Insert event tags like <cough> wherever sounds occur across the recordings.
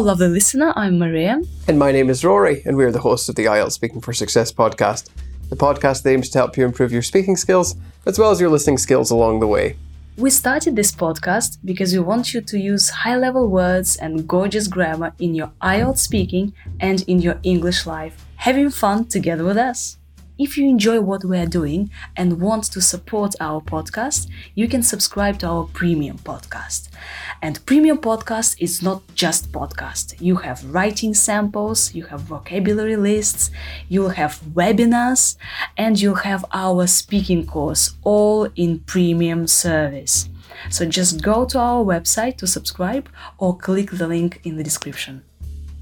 Hello, lovely listener. I'm Maria. And my name is Rory, and we're the hosts of the IELTS Speaking for Success podcast. The podcast aims to help you improve your speaking skills as well as your listening skills along the way. We started this podcast because we want you to use high level words and gorgeous grammar in your IELTS speaking and in your English life, having fun together with us. If you enjoy what we are doing and want to support our podcast, you can subscribe to our premium podcast. And premium podcast is not just podcast. You have writing samples, you have vocabulary lists, you'll have webinars, and you'll have our speaking course all in premium service. So just go to our website to subscribe or click the link in the description.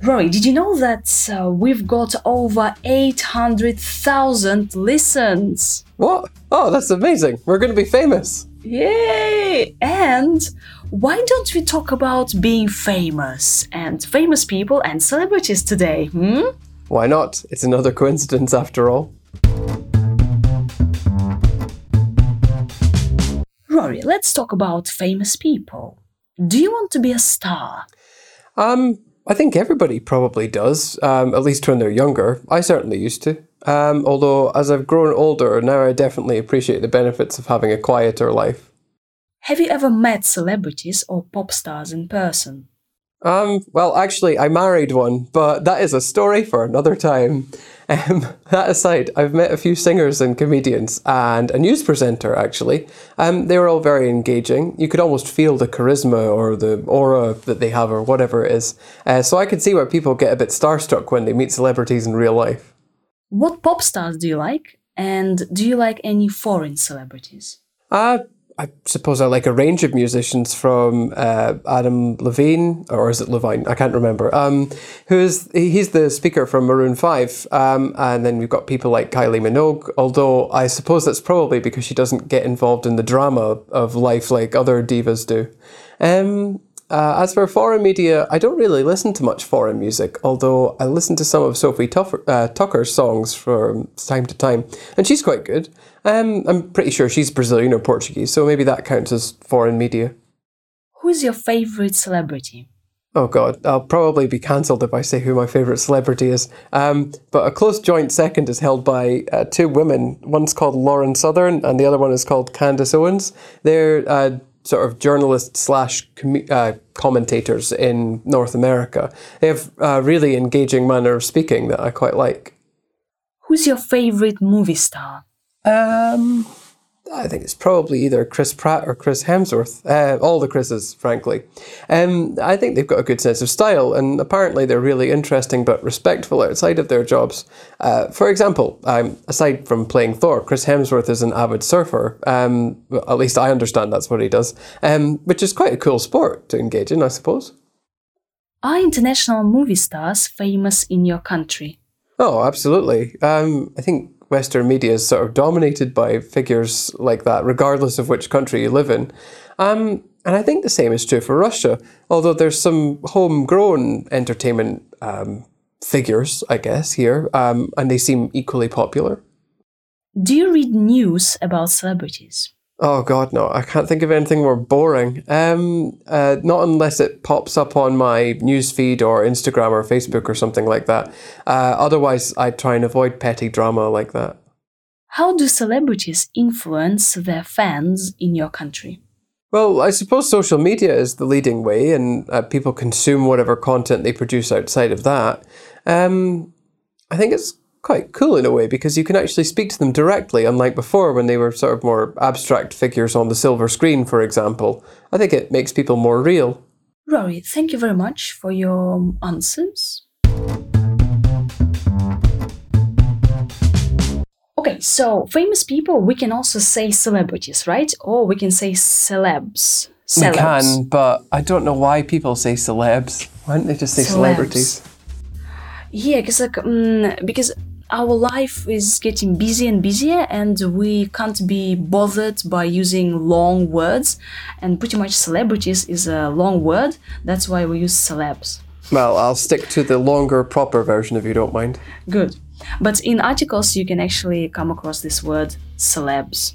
Rory, did you know that uh, we've got over 800,000 listens? What? Oh, that's amazing. We're going to be famous. Yay! And why don't we talk about being famous and famous people and celebrities today? Hmm? Why not? It's another coincidence after all. Rory, let's talk about famous people. Do you want to be a star? Um, I think everybody probably does, um, at least when they're younger. I certainly used to. Um, although, as I've grown older, now I definitely appreciate the benefits of having a quieter life. Have you ever met celebrities or pop stars in person? Um, well, actually, I married one, but that is a story for another time. <laughs> Um, that aside, I've met a few singers and comedians and a news presenter, actually. Um, they were all very engaging. You could almost feel the charisma or the aura that they have or whatever it is. Uh, so I could see why people get a bit starstruck when they meet celebrities in real life. What pop stars do you like? And do you like any foreign celebrities? Uh, I suppose I like a range of musicians from uh, Adam Levine, or is it Levine? I can't remember. Um, who's he's the speaker from Maroon Five, um, and then we've got people like Kylie Minogue. Although I suppose that's probably because she doesn't get involved in the drama of life like other divas do. Um, uh, as for foreign media, I don't really listen to much foreign music, although I listen to some of Sophie Tuffer, uh, Tukker's songs from time to time, and she's quite good. Um, I'm pretty sure she's Brazilian or Portuguese, so maybe that counts as foreign media. Who's your favorite celebrity? Oh God, I'll probably be cancelled if I say who my favourite celebrity is. Um, but a close joint second is held by uh, two women. One's called Lauren Southern, and the other one is called Candace Owens. They're uh, sort of journalists slash com- uh, commentators in North America. They have a really engaging manner of speaking that I quite like. Who's your favorite movie star? Um, I think it's probably either Chris Pratt or Chris Hemsworth. Uh, all the Chris's, frankly. Um, I think they've got a good sense of style, and apparently they're really interesting but respectful outside of their jobs. Uh, for example, um, aside from playing Thor, Chris Hemsworth is an avid surfer. Um, at least I understand that's what he does, um, which is quite a cool sport to engage in, I suppose. Are international movie stars famous in your country? Oh, absolutely. Um, I think Western media is sort of dominated by figures like that, regardless of which country you live in. Um, and I think the same is true for Russia, although there's some homegrown entertainment um, figures, I guess, here, um, and they seem equally popular. Do you read news about celebrities? Oh God, no! I can't think of anything more boring. Um, uh, not unless it pops up on my newsfeed or Instagram or Facebook or something like that. Uh, otherwise, I try and avoid petty drama like that. How do celebrities influence their fans in your country? Well, I suppose social media is the leading way, and uh, people consume whatever content they produce outside of that. Um, I think it's quite cool in a way because you can actually speak to them directly, unlike before when they were sort of more abstract figures on the silver screen, for example. I think it makes people more real. Rory, thank you very much for your answers. Okay, so famous people, we can also say celebrities, right? Or we can say celebs. celebs. We can, but I don't know why people say celebs. Why don't they just say Celebs. celebrities? Yeah, because like, um, because our life is getting busier and busier, and we can't be bothered by using long words. And pretty much celebrities is a long word. That's why we use celebs. Well, I'll stick to the longer, proper version if you don't mind. Good. But in articles, you can actually come across this word celebs,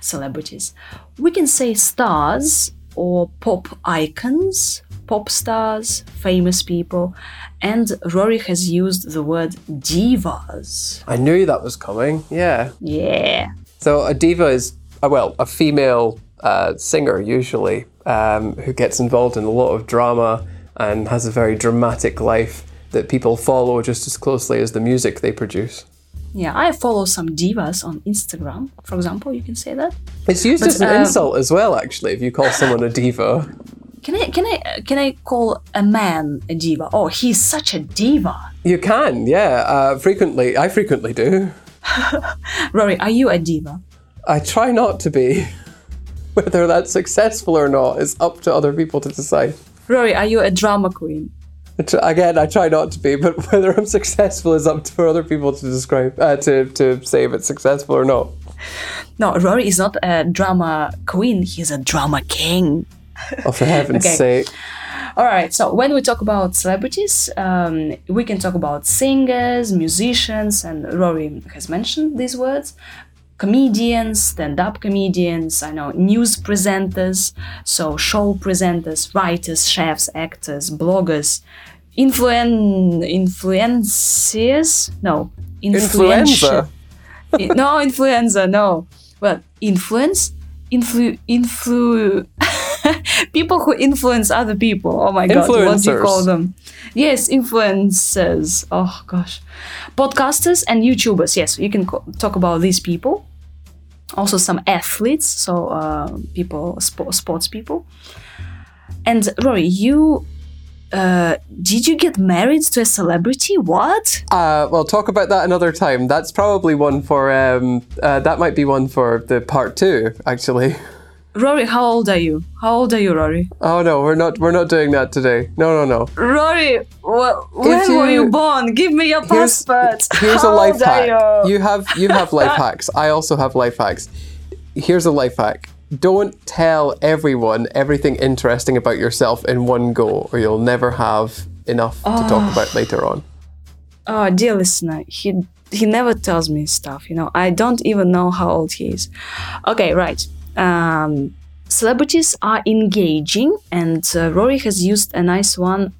celebrities. We can say stars or pop icons, pop stars, famous people, and Rory has used the word divas. I knew that was coming. Yeah. Yeah. So a diva is, uh, well, a female uh, singer usually um, who gets involved in a lot of drama and has a very dramatic life that people follow just as closely as the music they produce. Yeah, I follow some divas on Instagram, for example, you can say that. It's used But, as an um, insult as well, actually, if you call someone a diva. Can I can I can I call a man a diva? Oh, he's such a diva. You can, yeah. Uh, frequently, I frequently do. <laughs> Rory, are you a diva? I try not to be. <laughs> Whether that's successful or not is up to other people to decide. Rory, are you a drama queen? Again, I try not to be, but <laughs> whether I'm successful is up to other people to describe, uh, to to say if it's successful or not. No, Rory is not a drama queen. He's a drama king. Oh, for heaven's Okay. sake! All right. So when we talk about celebrities, um, we can talk about singers, musicians, and Rory has mentioned these words. Comedians, stand-up comedians, I know news presenters, so show presenters, writers, chefs, actors, bloggers, influen influenciers, no, Influenza. I- no influenza no well influence influ influ <laughs> <laughs> people who influence other people. Oh my god what do you call them? Yes influencers. Oh gosh. Podcasters and youtubers. Yes you can co- talk about these people. Also some athletes so uh, people spo- sports people. And rory you uh, did you get married to a celebrity? What? Uh, well, talk about that another time. That's probably one for. Um, uh, that might be one for the part two, actually. <laughs> rory how old are you how old are you rory Oh no, we're not. We're not doing that today. No, no, no. Rory, wh- when were you- you born? Give me your Here's, passport. here's How a life hack. you? You have you have life <laughs> hacks. I also have life hacks. Here's a life hack. Don't tell everyone everything interesting about yourself in one go, or you'll never have enough to talk ah. about later on. Oh, dear listener, he he never tells me stuff. You know, I don't even know how old he is. Okay, right. Um, celebrities are engaging, and uh, Rory has used a nice one.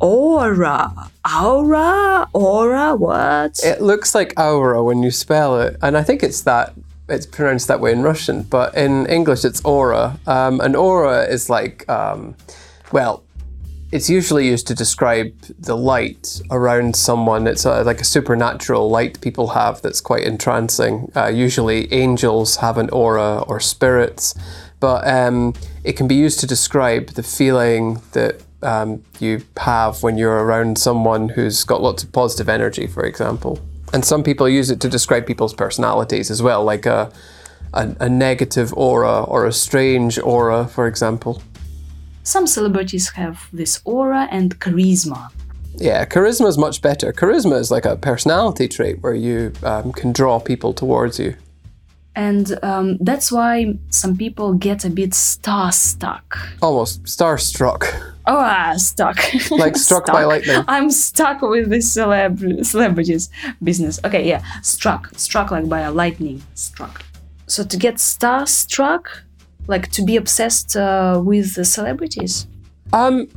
Aura, aura, aura. What? It looks like aura when you spell it, and I think it's that it's pronounced that way in Russian, but in English it's aura. Um, an aura is like, um, well, it's usually used to describe the light around someone. It's a, like a supernatural light people have that's quite entrancing. Uh, usually, angels have an aura or spirits, but um, it can be used to describe the feeling that um, you have when you're around someone who's got lots of positive energy, for example. And some people use it to describe people's personalities as well, like a, a, a negative aura or a strange aura, for example. Some celebrities have this aura and charisma. Yeah, charisma is much better. Charisma is like a personality trait where you um, can draw people towards you. And um, that's why some people get a bit starstruck. Almost starstruck. Oh, ah, stuck. <laughs> Like struck by lightning. I'm stuck with this celeb- celebrities business. Okay, yeah, struck, struck like by a lightning struck. So to get starstruck, like to be obsessed uh, with the celebrities. Um,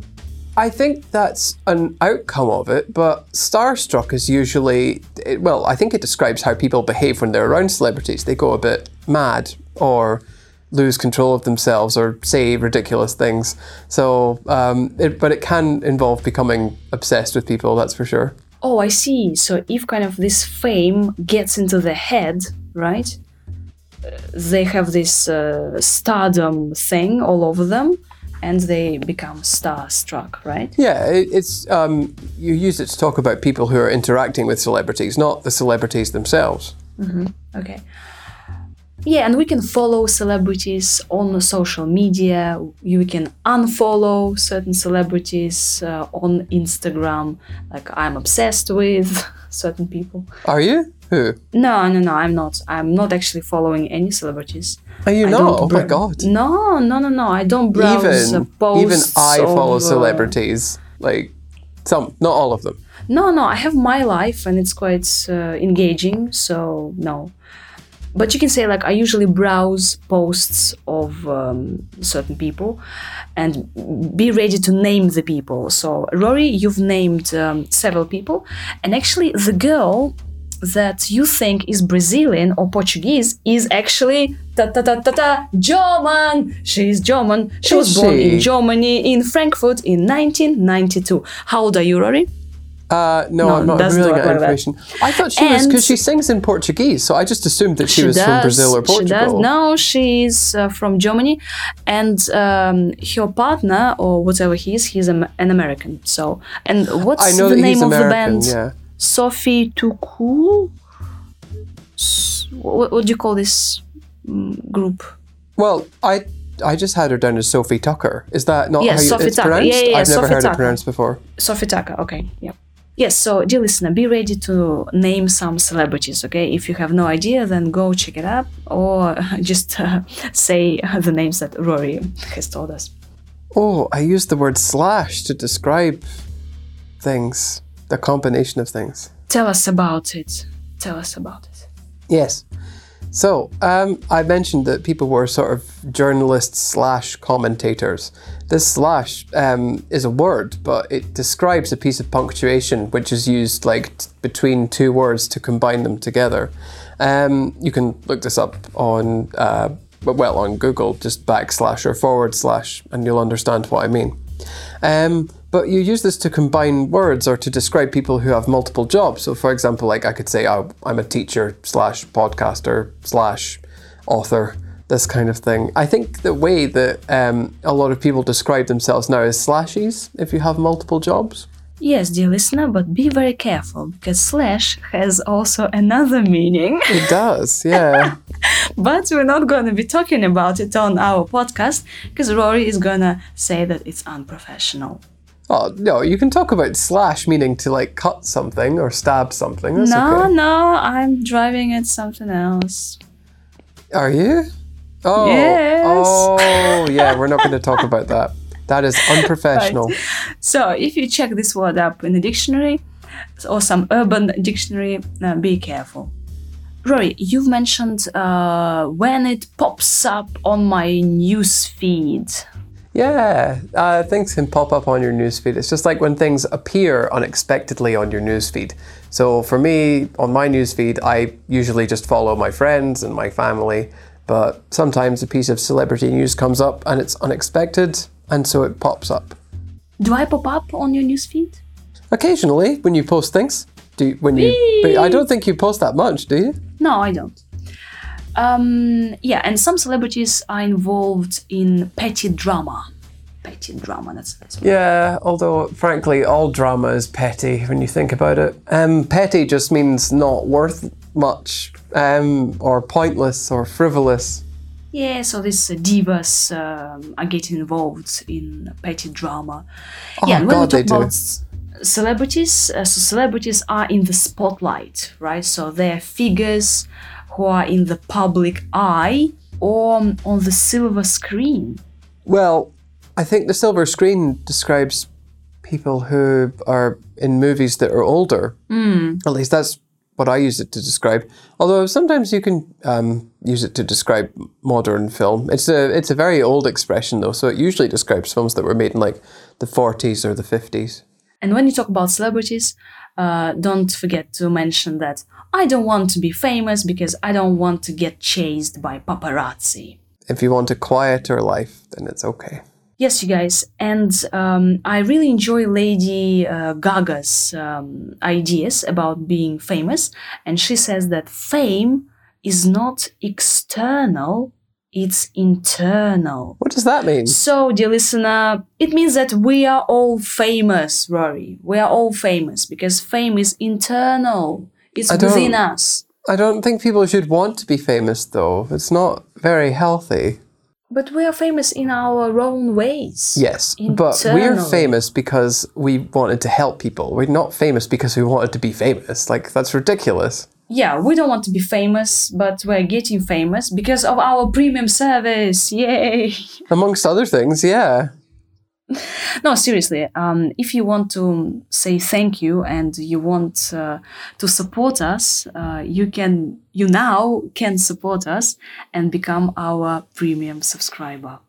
I think that's an outcome of it, but starstruck is usually, it, well, I think it describes how people behave when they're around celebrities. They go a bit mad or lose control of themselves or say ridiculous things. So, um, it, but it can involve becoming obsessed with people, that's for sure. Oh, I see. So if kind of this fame gets into the head, right? They have this uh, stardom thing all over them, and they become starstruck, right? Yeah, it, it's um, you use it to talk about people who are interacting with celebrities, not the celebrities themselves. Okay. Yeah, and we can follow celebrities on the social media. You can unfollow certain celebrities uh, on Instagram. Like I'm obsessed with <laughs> certain people. Are you? Who? No, no, no, I'm not. I'm not actually following any celebrities. Are you I not? Oh my god. No, no, no, no. I don't browse even even I follow of, celebrities. Like some, not all of them. No, no. I have my life, and it's quite uh, engaging. So no. But you can say like I usually browse posts of um, certain people and be ready to name the people. So Rory, you've named um, several people, and actually the girl that you think is Brazilian or Portuguese is actually ta ta ta ta ta German. She's German. She was born she? in Germany in Frankfurt in 1992. How old are you, Rory? Uh, no, No, I'm not revealing work that information. I thought she was because she sings in Portuguese, so I just assumed that she, was from Brazil or Portugal. She does. No, she's uh, from Germany, and um, her partner or whatever he is, he's am- an American. So, and what's I know the name of American. the band? Yeah. Sophie Tuku. What, what do you call this mm, group? Well, I I just had her down as Sofi Tukker. Is that not Yeah, how you, Sophie it's Tucker. pronounced? Yeah, yeah, yeah, I've never Sophie heard Tucker. it pronounced before. Sofi Tukker. Okay. Yeah. Yes. So, dear listener, be ready to name some celebrities. Okay. If you have no idea, then go check it up, or <laughs> just uh, say <laughs> the names that Rory has told us. Oh, I used the word slash to describe things, the combination of things. Tell us about it. Tell us about it. Yes. So, um, I mentioned that people were sort of journalists slash commentators. This slash um, is a word, but it describes a piece of punctuation which is used like t- between two words to combine them together. Um, you can look this up on, uh, well, on Google, just backslash or forward slash, and you'll understand what I mean. Um, but you use this to combine words or to describe people who have multiple jobs. So, for example, like I could say, oh, I'm a teacher slash podcaster slash author, this kind of thing. I think the way that um, a lot of people describe themselves now is slashies if you have multiple jobs. Yes, dear listener, but be very careful because slash has also another meaning. It does, yeah. <laughs> but we're not going to be talking about it on our podcast because Rory is going to say that it's unprofessional. Oh, no, you can talk about slash meaning to like cut something or stab something. That's no, okay. no, I'm driving at something else. Are you? Oh, Yes. oh, yeah, we're not going to talk about that. That is <laughs> unprofessional. So if you check this word up in the dictionary or some urban dictionary, uh, be careful. Rory, you've mentioned uh, when it pops up on my news feed. Yeah, uh, things can pop up on your newsfeed. It's just like when things appear unexpectedly on your newsfeed. So for me, on my newsfeed, I usually just follow my friends and my family. But sometimes a piece of celebrity news comes up and it's unexpected, and so it pops up. Do I pop up on your newsfeed? Occasionally, when you post things, do you, when you? I don't think you post that much, do you? No, I don't. Um, yeah, and some celebrities are involved in petty drama. Petty drama, that's, that's Yeah, although frankly, all drama is petty when you think about it. Um, petty just means not worth much, um, or pointless, or frivolous. Yeah, so these uh, divas um, are getting involved in petty drama. yeah, and when Oh, God, we talk do. about s- celebrities, uh, so celebrities are in the spotlight, right? So they're figures who are in the public eye or on the silver screen. Well, I think the silver screen describes people who are in movies that are older. Mm. At least that's what I use it to describe. Although sometimes you can um, use it to describe modern film. It's a it's a very old expression though, so it usually describes films that were made in like the 40s or the 50s. And when you talk about celebrities, uh, don't forget to mention that I don't want to be famous because I don't want to get chased by paparazzi. If you want a quieter life, then it's okay. Yes, you guys, and um, I really enjoy Lady uh, Gaga's um, ideas about being famous, and she says that fame is not external, it's internal. What does that mean? So, dear listener, it means that we are all famous, Rory. We are all famous because fame is internal. It's within us. I don't think people should want to be famous though. It's not very healthy. But we are famous in our own ways. Yes, but we're famous because we wanted to help people. We're not famous because we wanted to be famous. Like that's ridiculous. Yeah, we don't want to be famous, but we're getting famous because of our premium service. Yay! <laughs> Amongst other things, yeah. no, seriously. Um, if you want to say thank you and you want uh, to support us, uh, you can. You now can support us and become our premium subscriber.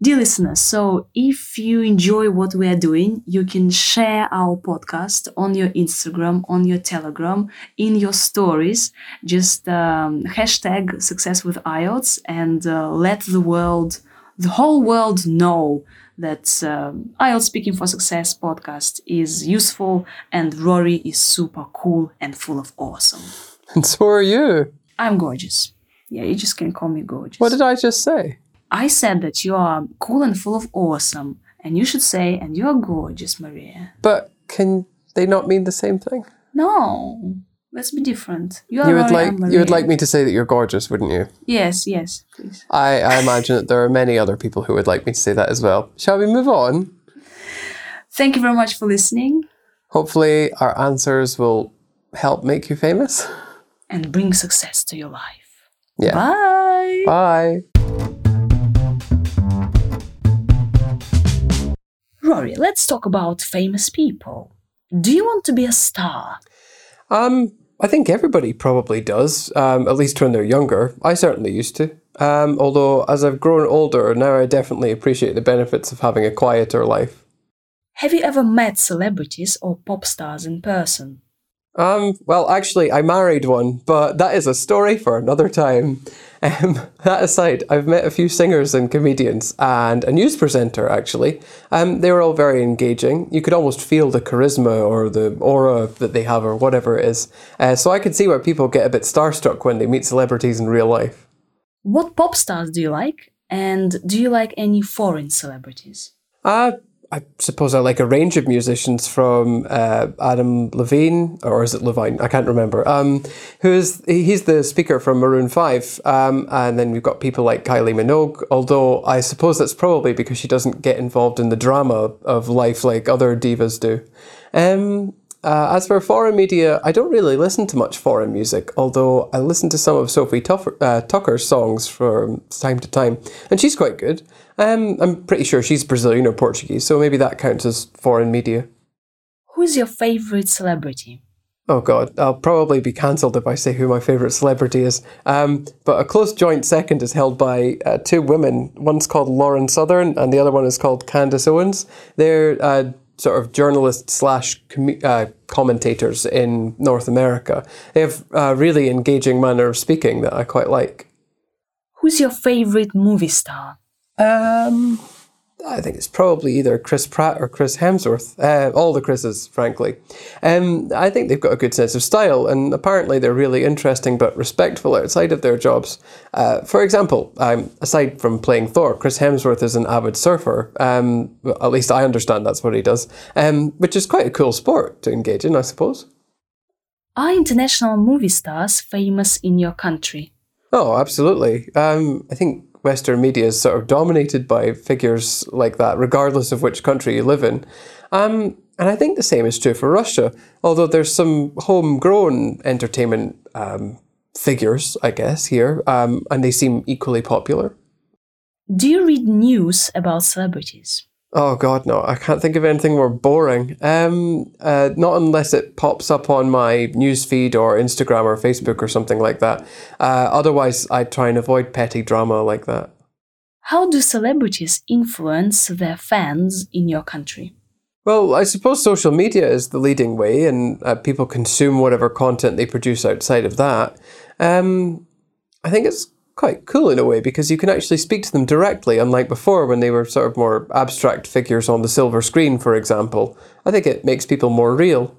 Dear listeners, so if you enjoy what we are doing, you can share our podcast on your Instagram, on your Telegram, in your stories. Just um, hashtag success with IELTS and uh, let the world, the whole world know that um, IELTS Speaking for Success podcast is useful and Rory is super cool and full of awesome. And <laughs> so are you. I'm gorgeous. Yeah, you just can call me gorgeous. What did I just say? I said that you are cool and full of awesome, and you should say, and you are gorgeous, Maria. But can they not mean the same thing? No, let's be different. You are You would like Maria. you would like me to say that you're gorgeous, wouldn't you? Yes, yes, please. I, I imagine that there are many other people who would like me to say that as well. Shall we move on? Thank you very much for listening Hopefully, our answers will help make you famous. and bring success to your life. Yeah. Bye. Bye. Rory, let's talk about famous people. Do you want to be a star? Um, I think everybody probably does, um, at least when they're younger. I certainly used to. Um, although, as I've grown older, now I definitely appreciate the benefits of having a quieter life. Have you ever met celebrities or pop stars in person? Um, well, actually, I married one, but that is a story for another time. Um, <laughs> that aside, I've met a few singers and comedians and a news presenter, actually. Um, they were all very engaging. You could almost feel the charisma or the aura that they have or whatever it is. Uh, so I can see why people get a bit starstruck when they meet celebrities in real life. What pop stars do you like? And do you like any foreign celebrities? Uh, I suppose I like a range of musicians from uh, Adam Levine, or is it Levine? I can't remember. Um, who is he's the speaker from Maroon Five, um, and then we've got people like Kylie Minogue. Although I suppose that's probably because she doesn't get involved in the drama of life like other divas do. Um, uh, as for foreign media, I don't really listen to much foreign music, although I listen to some of Sophie Tuffer, uh, Tukker's songs from time to time, and she's quite good. Um, I'm pretty sure she's Brazilian or Portuguese, so maybe that counts as foreign media. Who's your favorite celebrity? Oh god, I'll probably be cancelled if I say who my favourite celebrity is. Um, but a close joint second is held by uh, two women. One's called Lauren Southern, and the other one is called Candace Owens. They're uh, sort of journalists slash commu- uh, commentators in North America. They have a really engaging manner of speaking that I quite like. Who's your favorite movie star? Um, I think it's probably either Chris Pratt or Chris Hemsworth. Uh, all the Chris's, frankly. Um, I think they've got a good sense of style, and apparently they're really interesting but respectful outside of their jobs. Uh, for example, um, aside from playing Thor, Chris Hemsworth is an avid surfer. Um, well, at least I understand that's what he does, um, which is quite a cool sport to engage in, I suppose. Are international movie stars famous in your country? Oh, absolutely. Um, I think Western media is sort of dominated by figures like that, regardless of which country you live in. Um, and I think the same is true for Russia, although there's some homegrown entertainment um, figures, I guess, here, um, and they seem equally popular. Do you read news about celebrities? Oh God, no! I can't think of anything more boring. Um, uh, not unless it pops up on my newsfeed or Instagram or Facebook or something like that. Uh, otherwise, I try and avoid petty drama like that. How do celebrities influence their fans in your country? Well, I suppose social media is the leading way, and uh, people consume whatever content they produce outside of that. Um, I think it's quite cool in a way because you can actually speak to them directly, unlike before when they were sort of more abstract figures on the silver screen, for example. I think it makes people more real.